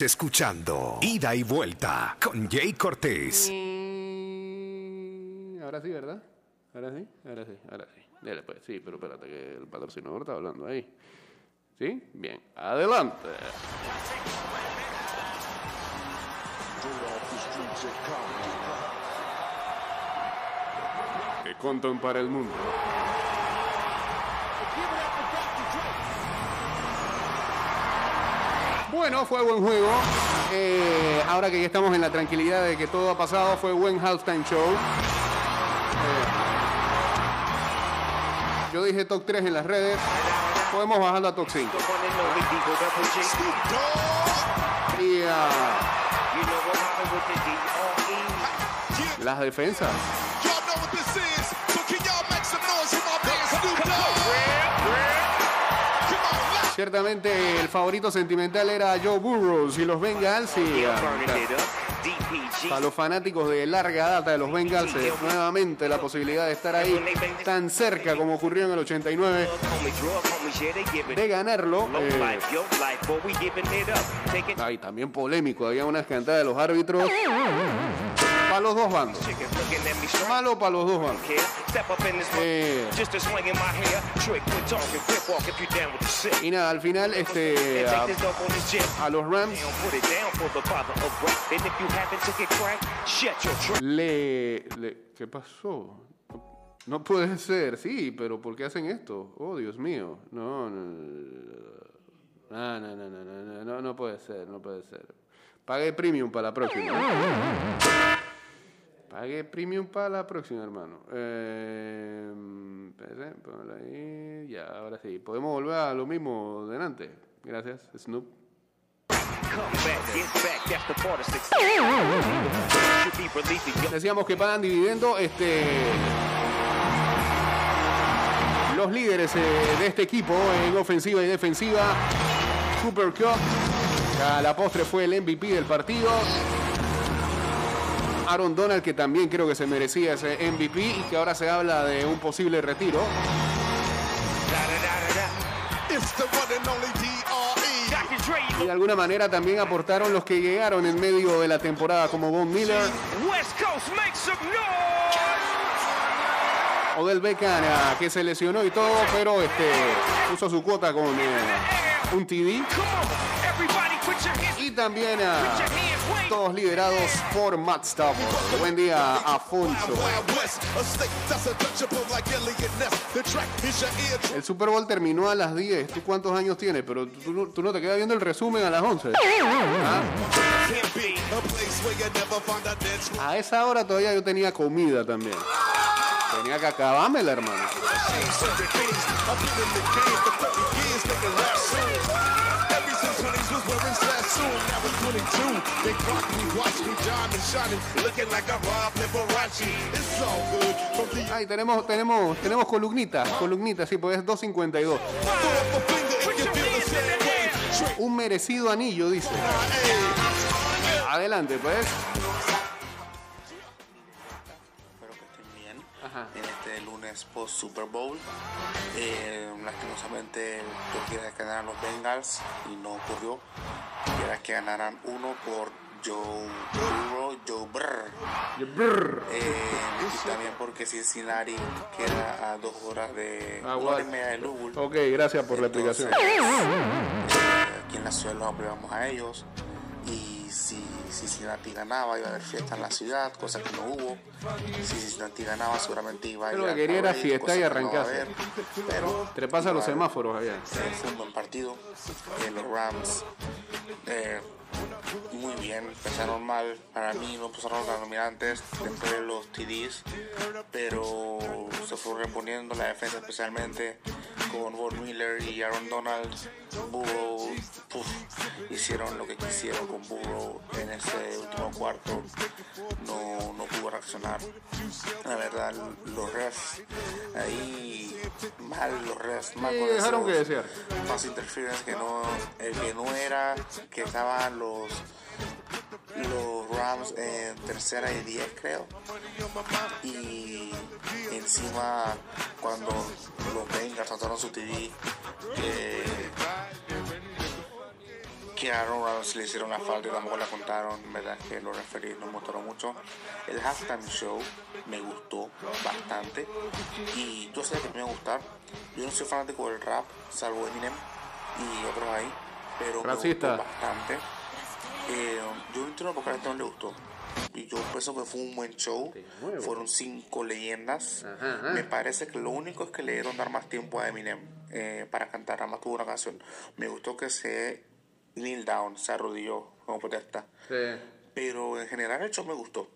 Escuchando Ida y Vuelta con Jay Cortés. Ahora sí, ¿verdad? Ahora sí, ahora sí, ahora sí. Dale, pues sí, pero espérate que el patrocinador está hablando ahí. ¿Sí? Bien, adelante. Que contan para el mundo. Bueno, fue buen juego. Eh, ahora que ya estamos en la tranquilidad de que todo ha pasado, fue buen halftime show. Eh, yo dije top 3 en las redes. Podemos bajar a top 5. Y ah, las defensas. Ciertamente el favorito sentimental era Joe Burrows y los Bengals. Y ah, para los fanáticos de larga data de los Bengals, nuevamente la posibilidad de estar ahí tan cerca como ocurrió en el 89 de ganarlo. eh, Ay, también polémico, había unas cantadas de los árbitros. Para los dos bandos. Malo para los dos bandos. Eh. Y nada, al final este a, a los Rams le, le ¿qué pasó? No puede ser, sí, pero ¿por qué hacen esto? Oh, Dios mío. No, no. No, no, no, no, no, no, no puede ser, no puede ser. Pagué premium para la próxima. Pague premium para la próxima, hermano. Eh, ahí. Ya, ahora sí. Podemos volver a lo mismo delante. Gracias, Snoop. Decíamos que pagan dividendo. Este, los líderes eh, de este equipo en ofensiva y defensiva. Cooper Cup. A la postre fue el MVP del partido. Aaron Donald, que también creo que se merecía ese MVP y que ahora se habla de un posible retiro. Y de alguna manera también aportaron los que llegaron en medio de la temporada, como Von Miller! Odell Beckham, que se lesionó y todo, pero este, puso su cuota con eh, un TD. Y también a todos liderados por Matt Stafford. Buen día, Afonso. El Super Bowl terminó a las 10. ¿Tú cuántos años tienes? Pero tú, tú no te quedas viendo el resumen a las 11. ¿Ah? A esa hora todavía yo tenía comida también. Tenía que acabármela, hermano wearing Sassoon, now it's 22. They clock me, watch me, diamond shining, looking like a Rob Liberace. It's all good from the Ay, tenemos, tenemos, tenemos columnita, columnita, sí, pues es 2.52. throw up a finger if you feel the same way. Trick, Un merecido anillo, dice. Adelante, pues. Espero que estén bien Ajá. en este lunes post Super Bowl. Eh, lastimosamente yo quería que ganaran los Bengals y no ocurrió. Quería que ganaran uno por Joe Burrow, Joe Brr. Brr. Eh, y también porque Cincinnati queda a dos horas de Ah, una hora y media de Louisville. Ok, gracias por la explicación. Entonces, eh, aquí en la ciudad los apoyamos a ellos y si Cincinnati ganaba iba a haber fiesta en la ciudad, cosa que no hubo. Si Cincinnati ganaba seguramente iba a Pero lo ir que a quería era fiesta y no arrancarse. haber. Pero Trepasa los semáforos allá. fue un buen partido. Eh, los Rams eh, muy bien, empezaron mal. Para mí no empezaron tan dominantes después de los TDs, pero se fue reponiendo la defensa especialmente con Von Miller y Aaron Donald. Burrow puf, hicieron lo que quisieron con Burrow en ese último cuarto. No, no pudo reaccionar. La verdad, los refs ahí mal, los refs mal. Sí, con dejaron que desear. pass interference que no, el que no era, que estaban los los Rams en tercera y 10 creo y encima cuando los Bengals trataron su TD que, Aaron Rodgers le hicieron la falta y tampoco la contaron, verdad que los referees no mostraron mucho. El halftime show me gustó bastante y yo sé que me va a gustar. Yo no soy fanático del rap, salvo Eminem y otros ahí, pero me gustó bastante. Eh, yo no entiendo por qué a la gente no le gustó. Y yo pienso que fue un buen show. Fueron cinco leyendas. Ajá, ajá. Me parece que lo único es que le dieron dar más tiempo a Eminem eh, para cantar. Además tuvo una canción. Me gustó que se kneel down, se arrodilló como protesta. Sí. Pero en general el show me gustó.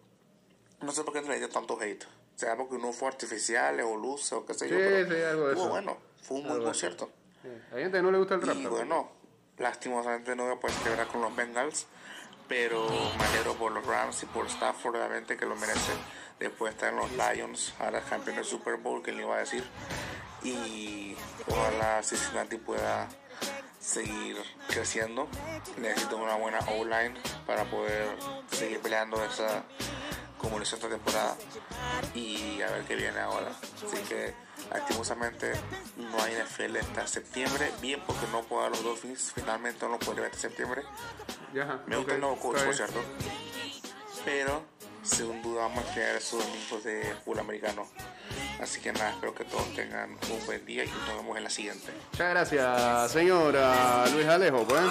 No sé por qué le dio tanto hate. Será porque uno fue artificial o luces o qué sé yo. Sí, pero sí, algo de estuvo eso. bueno. Fue un buen de eso. concierto. Sí. Hay gente que no le gusta el rap. Y también. bueno, lastimosamente no voy a poder celebrar con los Bengals, pero me por los Rams y por Stafford, obviamente que lo merece después en los Lions, ahora campeón del Super Bowl, que le iba a decir. Y ojalá Cincinnati pueda seguir creciendo. Necesito una buena O-line para poder seguir peleando esa como lo hizo esta temporada y a ver qué viene ahora. Así que lastimosamente no hay NFL hasta septiembre, bien porque no puedo dar los Dolphins, finalmente no lo podré ver hasta septiembre. Ya, Me gusta el nuevo coach, por cierto. Pero sin duda vamos a crear esos domingos de fútbol americano. Así que nada, espero que todos tengan un buen día y nos vemos en la siguiente. Muchas gracias, señora Luis Alejo. Pues.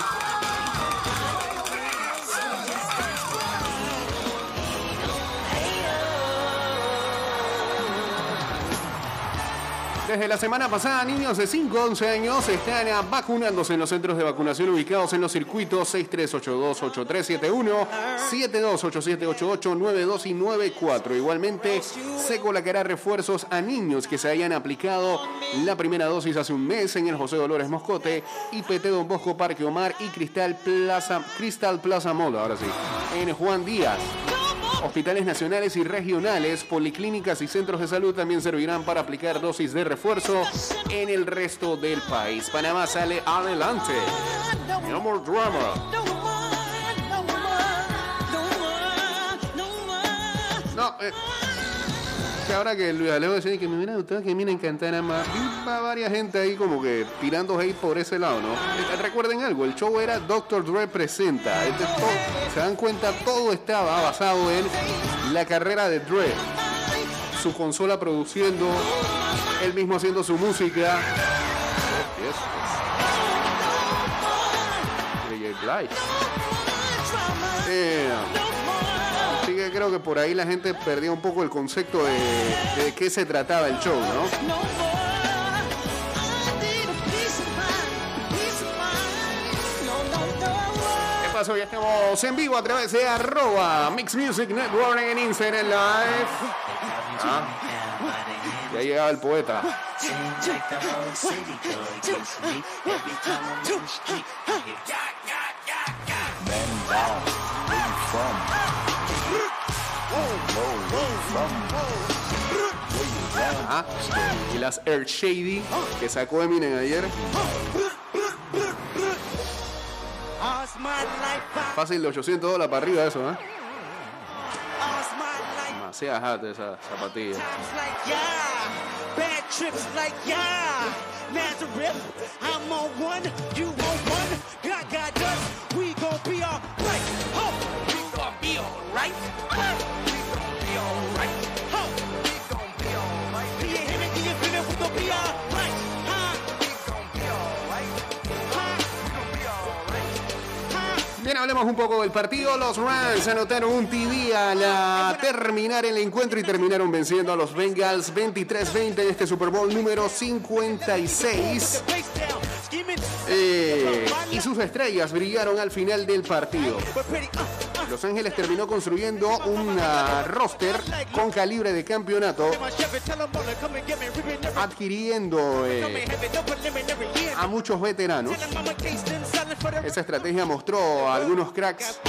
Desde la semana pasada, niños de 5 a 11 años están vacunándose en los centros de vacunación ubicados en los circuitos 6382-8371, 728788, 92 y 94. Igualmente, se colocará refuerzos a niños que se hayan aplicado la primera dosis hace un mes en el José Dolores Moscote, IPT Don Bosco Parque Omar y Cristal Plaza, Cristal Plaza Mall, ahora sí, en Juan Díaz. Hospitales nacionales y regionales, policlínicas y centros de salud también servirán para aplicar dosis de refuerzo en el resto del país. Panamá sale adelante. No more drama. Eh, ahora que Luis Alejo decía que me hubiera gustado que miren cantar más. Va varias gente ahí como que tirando hate por ese lado, ¿no? Eh, Recuerden algo, el show era Dr. Dre presenta. Este se dan cuenta, todo estaba basado en la carrera de Dre. Su consola produciendo, él mismo haciendo su música. Yes. Eh, creo que por ahí la gente perdía un poco el concepto de, de qué se trataba el show, ¿no? ¿Qué pasó? Ya estamos en vivo a través de arroba Mix Music Network en Instagram Live. Ah, ya llegaba el poeta. Ajá. Y las Air Shady que sacó Eminem ayer. Fácil de 800 dólares para arriba eso, ¿eh? Demasiada hot esa zapatilla. Bad hablemos un poco del partido. Los Rams anotaron un TD al terminar el encuentro y terminaron venciendo a los Bengals 23-20 en este Super Bowl número 56. The bass down, skimming. Eh, y sus estrellas brillaron al final del partido. Los Ángeles terminó construyendo un ah, roster con calibre de campeonato, adquiriendo eh, a muchos veteranos. Esa estrategia mostró algunos cracks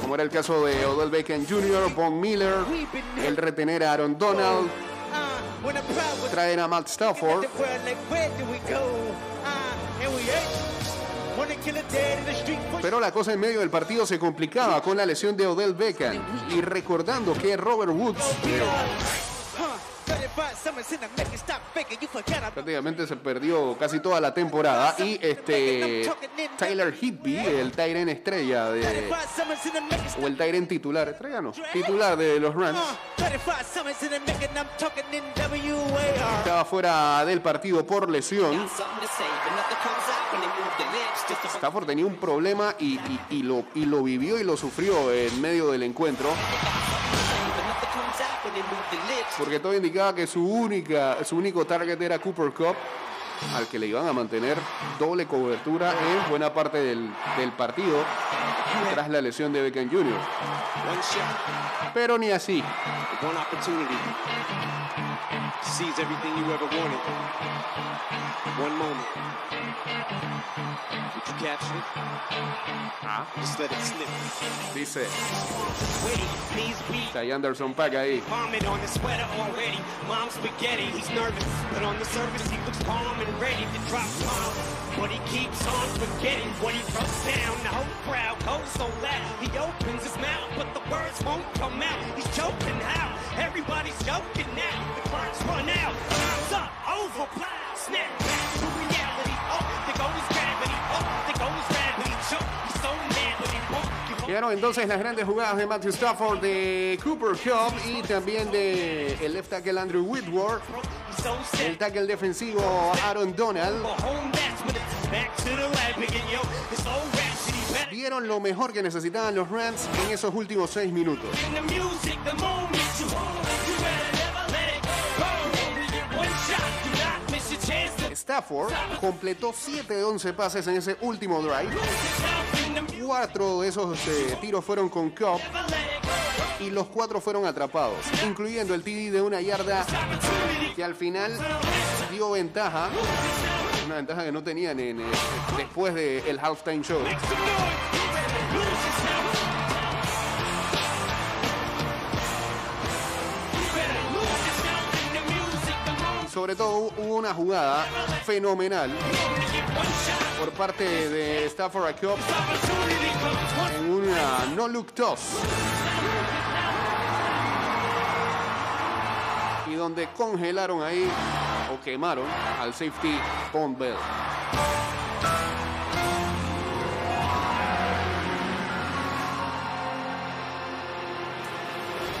como era el caso de Odell Beckham Jr., Von Miller, el retener a Aaron Donald, traer a Matt Stafford. Pero la cosa en medio del partido se complicaba con la lesión de Odell Beckham. Y recordando que Robert Woods, Huh, 35 Certified summons in the making, stop faking, you forget I'm Prácticamente se perdió casi toda la temporada. Y este Tyler Higby, el Tyren estrella de. O el Tyren titular, estrella no, titular de los Rams. Estaba fuera del partido por lesión. Stafford tenía un problema y lo vivió y lo sufrió en medio del encuentro. Porque todo indicaba que su, única, su único target era Cooper Cup, al que le iban a mantener doble cobertura en buena parte del, del partido tras la lesión de Beckham Jr. Pero ni así. Sees everything you ever wanted. One moment. Did you capture it? Ah. Just let it slip. Dice Witty, knees weak. Ty Anderson Pack ahí. Vomit on his sweater already. Mom's spaghetti, he's nervous. But on the surface, he looks calm and ready to drop bombs. But he keeps on forgetting what he wrote down. The whole crowd goes so loud. He opens his mouth, but the words won't come out. He's choking how? Everybody's joking now. The clock's run out. Time's up. Over. Plow. Snap back to reality. Oh, there goes gravity. Oh, there goes gravity. Choke. He's so mad when he won't give up. Llegaron entonces las grandes jugadas de Matthew Stafford, de Cooper Cup y también de el left tackle Andrew Whitworth, el tackle defensivo Aaron Donald. Dieron lo mejor que necesitaban los Rams en esos últimos seis minutos. Stafford completó 7 de 11 pases en ese último drive. Cuatro de esos eh, tiros fueron con Cup y los cuatro fueron atrapados, incluyendo el TD de una yarda que al final dio ventaja. Una ventaja que no tenían en, después del halftime show. Sobre todo hubo una jugada fenomenal por parte de Stafford Cup en una no look toss. Y donde congelaron ahí o quemaron al safety Bond Bell.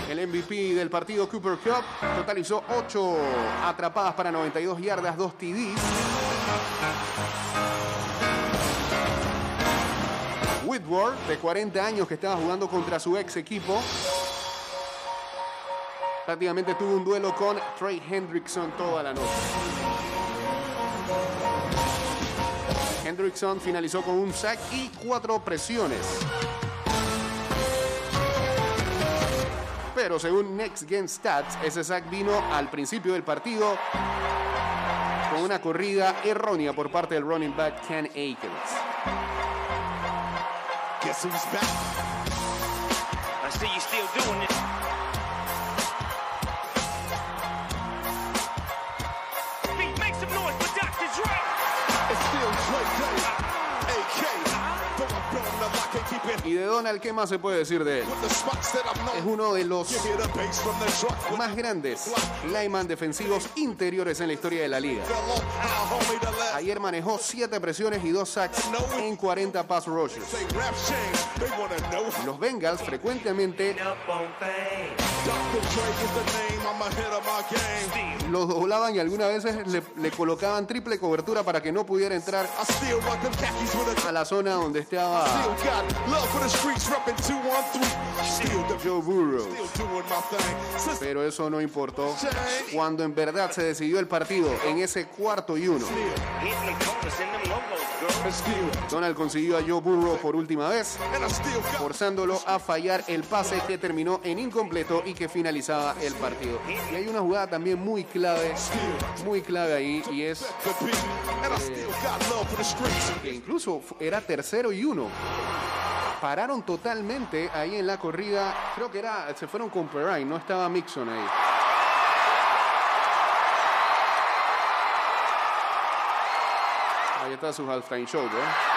El MVP del partido Cooper Cup totalizó 8 atrapadas para 92 yardas, 2 TDs. Whitworth, de 40 años, que estaba jugando contra su ex equipo, prácticamente tuvo un duelo con Trey Hendrickson toda la noche. Hendrickson finalizó con un sack y cuatro presiones. Pero según Next Gen Stats, ese sack vino al principio del partido con una corrida errónea por parte del running back Ken Akins. Guess who's back? I see you still doing it. Y de Donald, ¿qué más se puede decir de él? Es uno de los más grandes lineman defensivos interiores en la historia de la liga. Ayer manejó 7 presiones y 2 sacks en 40 pass rushes. Los Bengals frecuentemente Los doblaban y algunas veces le, le colocaban triple cobertura para que no pudiera entrar a la zona donde estaba Still got love for the streets, reppin' 213. Still the Joe Burrow. Pero eso no importó cuando en verdad se decidió el partido en ese cuarto y uno. Donald consiguió a Joe Burrow por última vez, forzándolo a fallar el pase que terminó en incompleto y que finalizaba el partido. Y hay una jugada también muy clave, muy clave ahí, y es streets. que incluso era tercero y uno. Pararon totalmente ahí en la corrida. Creo que era, se fueron con Perrine, no estaba Mixon ahí. Ahí está su halftime show, ¿no?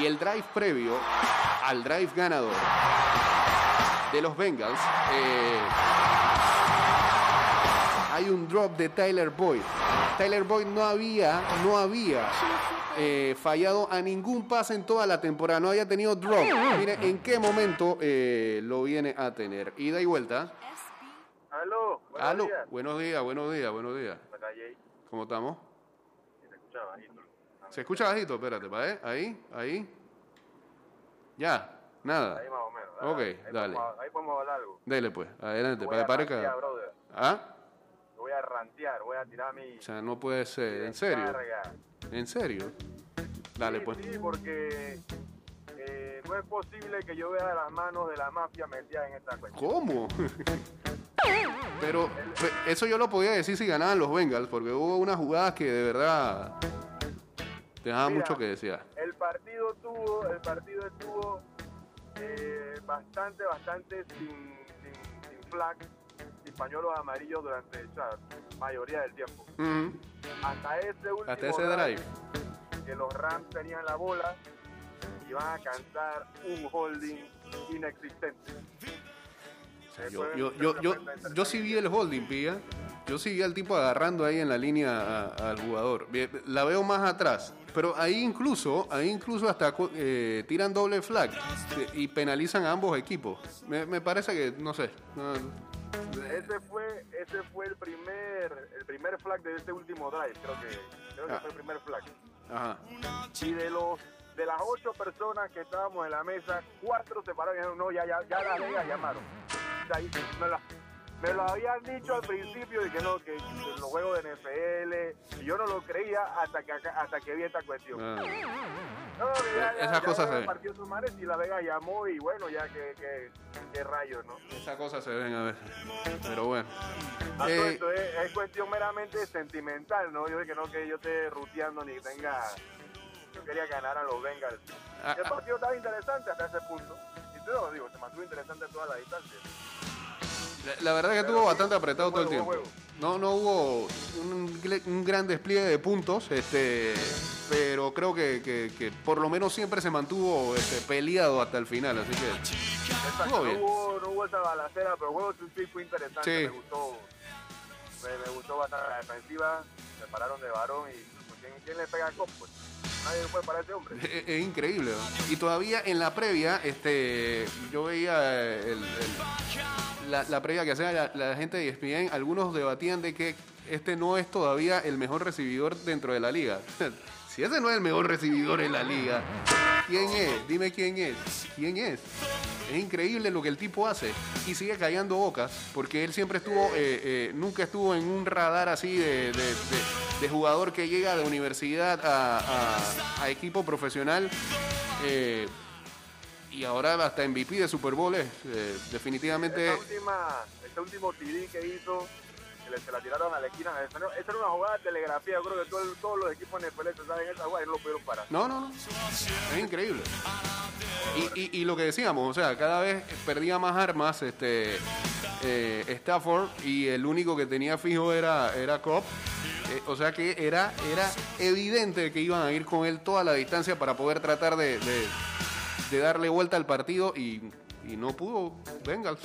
Y el drive previo al drive ganador de los Bengals. Eh, hay un drop de Tyler Boyd. Tyler Boyd no había, no había eh, fallado a ningún pase en toda la temporada, no había tenido drop. Mire en qué momento eh, lo viene a tener. Ida y vuelta. Aló, buenos Aló. días. Buenos días, buenos días, buenos días. ¿Cómo estamos? y te escuchaba bajito. ¿Se escucha bajito? Espérate, ¿pa' eh? Ahí, ahí. Ya, nada. Ahí más o menos. Ok, ahí dale. Podemos, ahí podemos hablar algo. Dele pues, adelante, para parezca. ¿Ah? Voy a rantear, voy a tirar mi... O sea, no puede ser, ¿en serio? ¿En serio? Dale sí, pues. Sí, porque eh, no es posible que yo vea las manos de la mafia metidas en esta cuestión. ¿Cómo? Pero pe- eso yo lo podía decir si ganaban los Bengals, porque hubo unas jugadas que de verdad dejaban Mira, mucho que desear. El partido tuvo, el partido estuvo eh, bastante, bastante sin, sin, sin flag, sin pañuelos amarillos durante la mayoría del tiempo. Ujú. Hasta ese último Hasta ese drive. que los Rams tenían la bola y van a cantar un holding inexistente. O sea, yo, yo, yo, yo, sí vi el holding, pilla. Yo vi al tipo agarrando ahí en la línea a- al jugador. La veo más atrás. Pero ahí incluso, ahí incluso hasta eh, tiran doble flag eh, y penalizan a ambos equipos. Me, me parece que, no sé. no- Ese fue, ese fue el primer, el primer flag de este último drive, creo que, creo que Ah. fue el primer flag. ajá. Y de los de las ocho personas que estábamos en la mesa, cuatro se pararon y dijeron, no, ya, ya, ya la llamaron. O sea, y me, la- me lo habían dicho al principio y que no, que los juegos de NFL, y yo no lo creía hasta que hasta que vi esta cuestión. Ah. No, ya, ya, Esas cosas se- partido sus mares y la Vega llamó y bueno, ya que, que, que rayos, ¿no? Esas cosas se ven a veces. Pero bueno. Ah, Eh, esto es, es cuestión meramente sentimental, ¿no? Yo de que no que yo esté ruteando ni tenga... Yo quería que ganaran los Bengals. Ah, el ah. partido estaba interesante hasta ese punto. Y te lo digo, se mantuvo interesante toda la distancia. La, la verdad que estuvo bastante apretado todo el tiempo. No, no hubo un, un gran despliegue de puntos, este, pero creo que, que- que por lo menos siempre se mantuvo este, peleado hasta el final, así que Exacto, estuvo no hubo, no hubo esa balacera, pero el juego sí fue interesante. Sí. Me gustó. Me, me gustó bastante la defensiva. Se pararon de varón y pues, ¿quién, quién le pega a Cop? Pues nadie puede parar a ese hombre. Es, increíble. Y todavía en la previa, este, yo veía eh, la, la previa que hacía la, gente de ESPN, algunos debatían de que este no es todavía el mejor recibidor dentro de la liga. si ese no es el mejor recibidor en la liga, ¿quién es? Dime quién es. ¿Quién es? Es increíble lo que el tipo hace y sigue callando bocas porque él siempre estuvo, eh, eh, nunca estuvo en un radar así de- de jugador que llega de universidad a, equipo profesional eh, y ahora hasta MVP de Super Bowl es, eh, definitivamente. Este último TD que hizo, que se la tiraron a la esquina, esa era una jugada de telegrafía. Yo creo que todo todos los equipos NFL se saben esa jugada y no lo pudieron parar. No, no, no. Es increíble. Y, y- y lo que decíamos, o sea, cada vez perdía más armas este eh, Stafford y el único que tenía fijo era, era Cobb. Eh, o sea que era, era evidente que iban a ir con él toda la distancia para poder tratar de, de- de darle vuelta al partido y, y no pudo Bengals.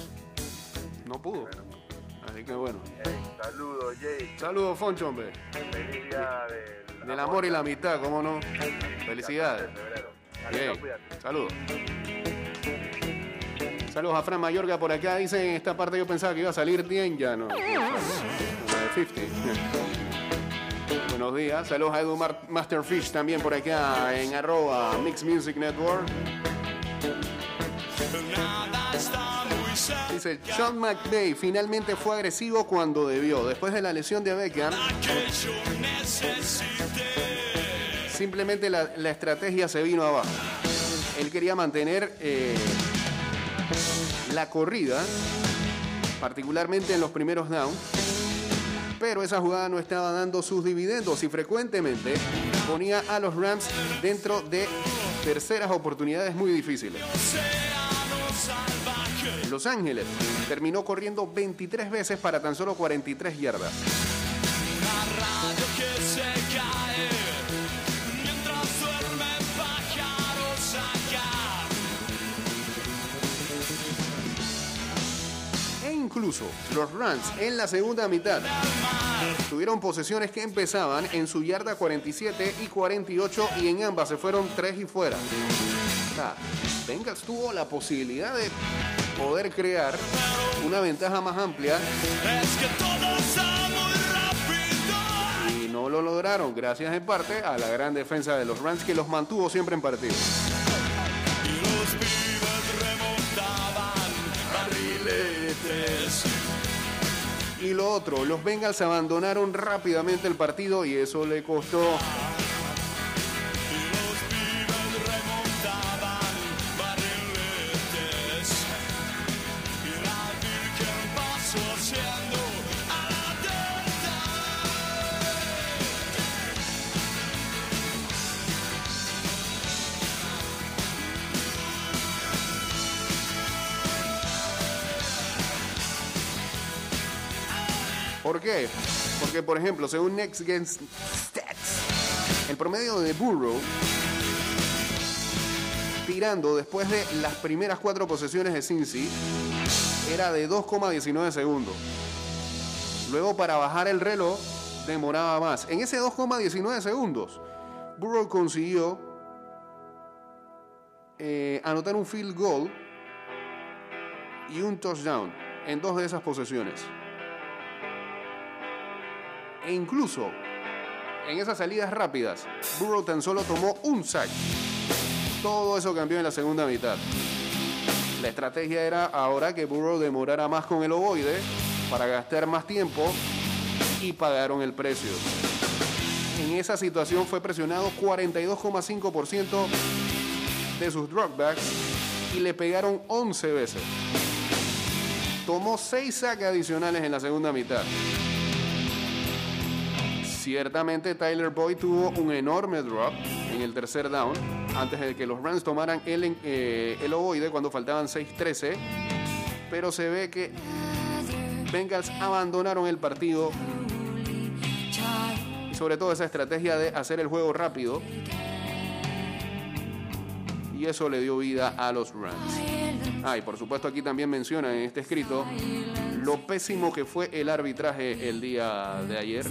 No pudo. Así que bueno. Saludos, Jay. Saludos, Foncho, hombre. Feliz día del, Del amor y la amistad, ¿cómo no? Felicidades. saludos. Saludos a Fran Mayorga por acá. Dice en esta parte yo pensaba que iba a salir bien, ya no. no salió. Una de 50. Buenos días. Saludos a Edu Masterfish también por acá en arroba Mix Music Network. Dice, Sean McVay finalmente fue agresivo cuando debió. Después de la lesión de Beckham, simplemente la, la estrategia se vino abajo. Él quería mantener eh, la corrida, particularmente en los primeros downs, pero esa jugada no estaba dando sus dividendos y frecuentemente ponía a los Rams dentro de terceras oportunidades muy difíciles. Los Ángeles terminó corriendo 23 veces para tan solo 43 yardas. E incluso los Rams en la segunda mitad tuvieron posesiones que empezaban en su yarda 47 y 48 y en ambas se fueron 3 y fuera. Nah, Bengals tuvo la posibilidad de poder crear una ventaja más amplia y no lo lograron gracias en parte a la gran defensa de los Rams que los mantuvo siempre en partido. Y lo otro, los Bengals abandonaron rápidamente el partido y eso le costó qué? Porque, por ejemplo, según Next Gen Stats, el promedio de Burrow tirando después de las primeras cuatro posesiones de Cincy era de 2,19 segundos. Luego, para bajar el reloj, demoraba más. En ese 2,19 segundos, Burrow consiguió eh, anotar un field goal y un touchdown en dos de esas posesiones. E incluso en esas salidas rápidas, Burrow tan solo tomó un sack. Todo eso cambió en la segunda mitad. La estrategia era ahora que Burrow demorara más con el ovoide para gastar más tiempo y pagaron el precio. En esa situación fue presionado 42,5% de sus dropbacks y le pegaron 11 veces. Tomó 6 sacks adicionales en la segunda mitad. Ciertamente Tyler Boyd tuvo un enorme drop en el tercer down antes de que los Rams tomaran el, eh, el ovoide cuando faltaban 6-13. Pero se ve que Bengals abandonaron el partido y sobre todo esa estrategia de hacer el juego rápido. Y eso le dio vida a los Rams. Ah, y por supuesto aquí también menciona en este escrito lo pésimo que fue el arbitraje el día de ayer.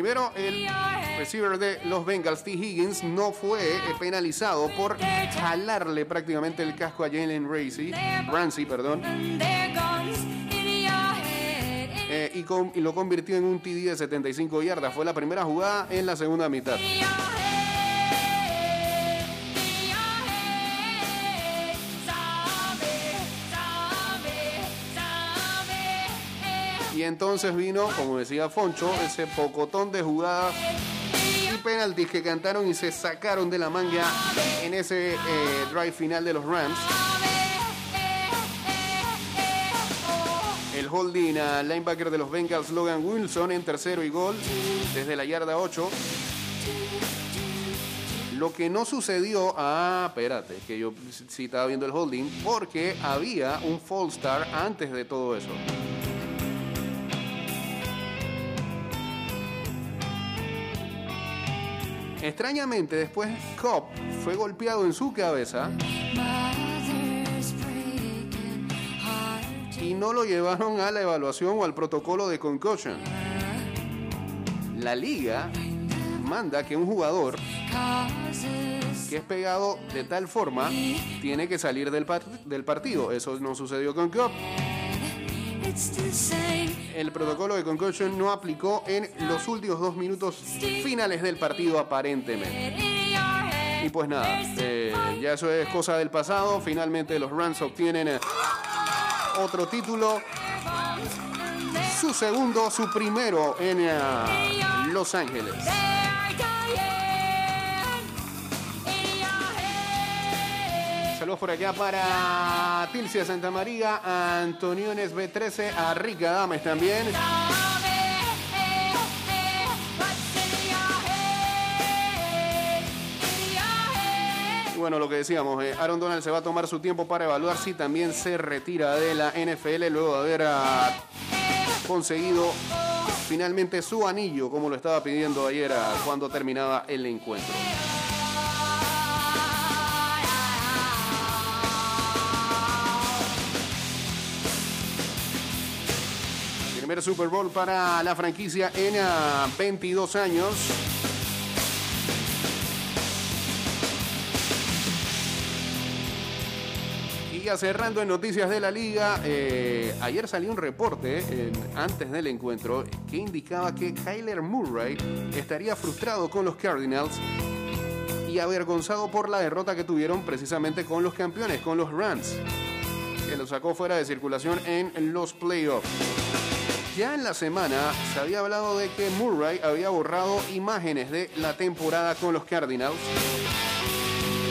Primero, el receiver de los Bengals, T. Higgins, no fue penalizado por jalarle prácticamente el casco a Jalen Ramsey, Ramsey perdón, eh, y, y lo convirtió en un TD de 75 yardas. Fue la primera jugada en la segunda mitad. Y entonces vino, como decía Foncho, ese pocotón de jugadas y penaltis que cantaron y se sacaron de la manga en ese eh, drive final de los Rams. El holding al linebacker de los Bengals, Logan Wilson, en tercero y gol desde la yarda 8. Lo que no sucedió, ah, espérate, que yo sí estaba viendo el holding, porque había un false start antes de todo eso. Extrañamente, después Cobb fue golpeado en su cabeza y no lo llevaron a la evaluación o al protocolo de concussion. La liga manda que un jugador que es pegado de tal forma tiene que salir del, par- del partido. Eso no sucedió con Cobb. El protocolo de concussion no aplicó en los últimos dos minutos finales del partido aparentemente. Y pues nada, eh, ya eso es cosa del pasado. Finalmente los Rams obtienen eh, otro título. Su segundo, su primero en eh, Los Ángeles. Saludos por acá para Tilcia Santa María, Antoniones B13, a Rica Dames también. Bueno, lo que decíamos, eh, Aaron Donald se va a tomar su tiempo para evaluar si también se retira de la NFL luego de haber ah, conseguido finalmente su anillo, como lo estaba pidiendo ayer a- cuando terminaba el encuentro. Primer Super Bowl para la franquicia en ah, 22 años. Y ya cerrando en noticias de la liga, eh, ayer salió un reporte eh, antes del encuentro que indicaba que Kyler Murray estaría frustrado con los Cardinals y avergonzado por la derrota que tuvieron precisamente con los campeones, con los Rams, que lo sacó fuera de circulación en los playoffs. Ya en la semana se había hablado de que Murray había borrado imágenes de la temporada con los Cardinals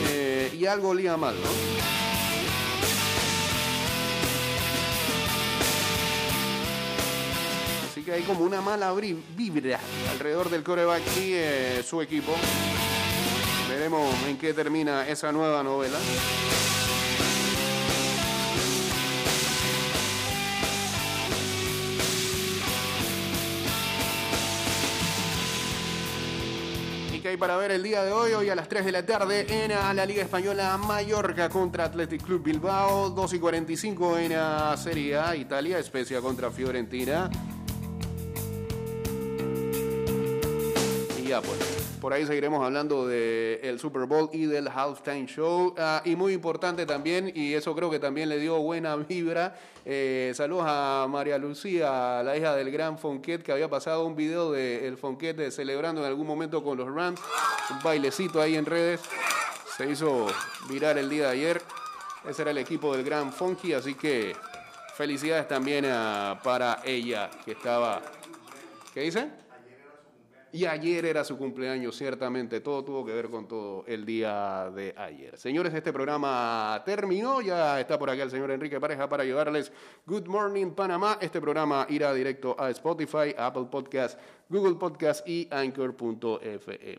eh, y algo olía mal, ¿no? Así que hay como una mala vibra alrededor del coreback y eh, su equipo. Veremos en qué termina esa nueva novela. Hay para ver el día de hoy? Hoy a las 3 de la tarde en la Liga Española Mallorca contra Athletic Club Bilbao. 2 y 45 en la Serie A Italia, Especia contra Fiorentina. Pues, por ahí seguiremos hablando del Super Bowl y del Halftime Show. Ah, y muy importante también, y eso creo que también le dio buena vibra. eh, saludos a María Lucía, la hija del gran Fonquet, que había pasado un video del Fonquet de celebrando en algún momento con los Rams. Un bailecito ahí en redes. Se hizo virar el día de ayer. Ese era el equipo del gran Funky, así que felicidades también ah, para ella, que estaba... ¿Qué dice? Y ayer era su cumpleaños, ciertamente. Todo tuvo que ver con todo el día de ayer. Señores, este programa terminó. Ya está por acá el señor Enrique Pareja para llevarles Good Morning Panamá. Este programa irá directo a Spotify, Apple Podcast, Google Podcast y Anchor.fm.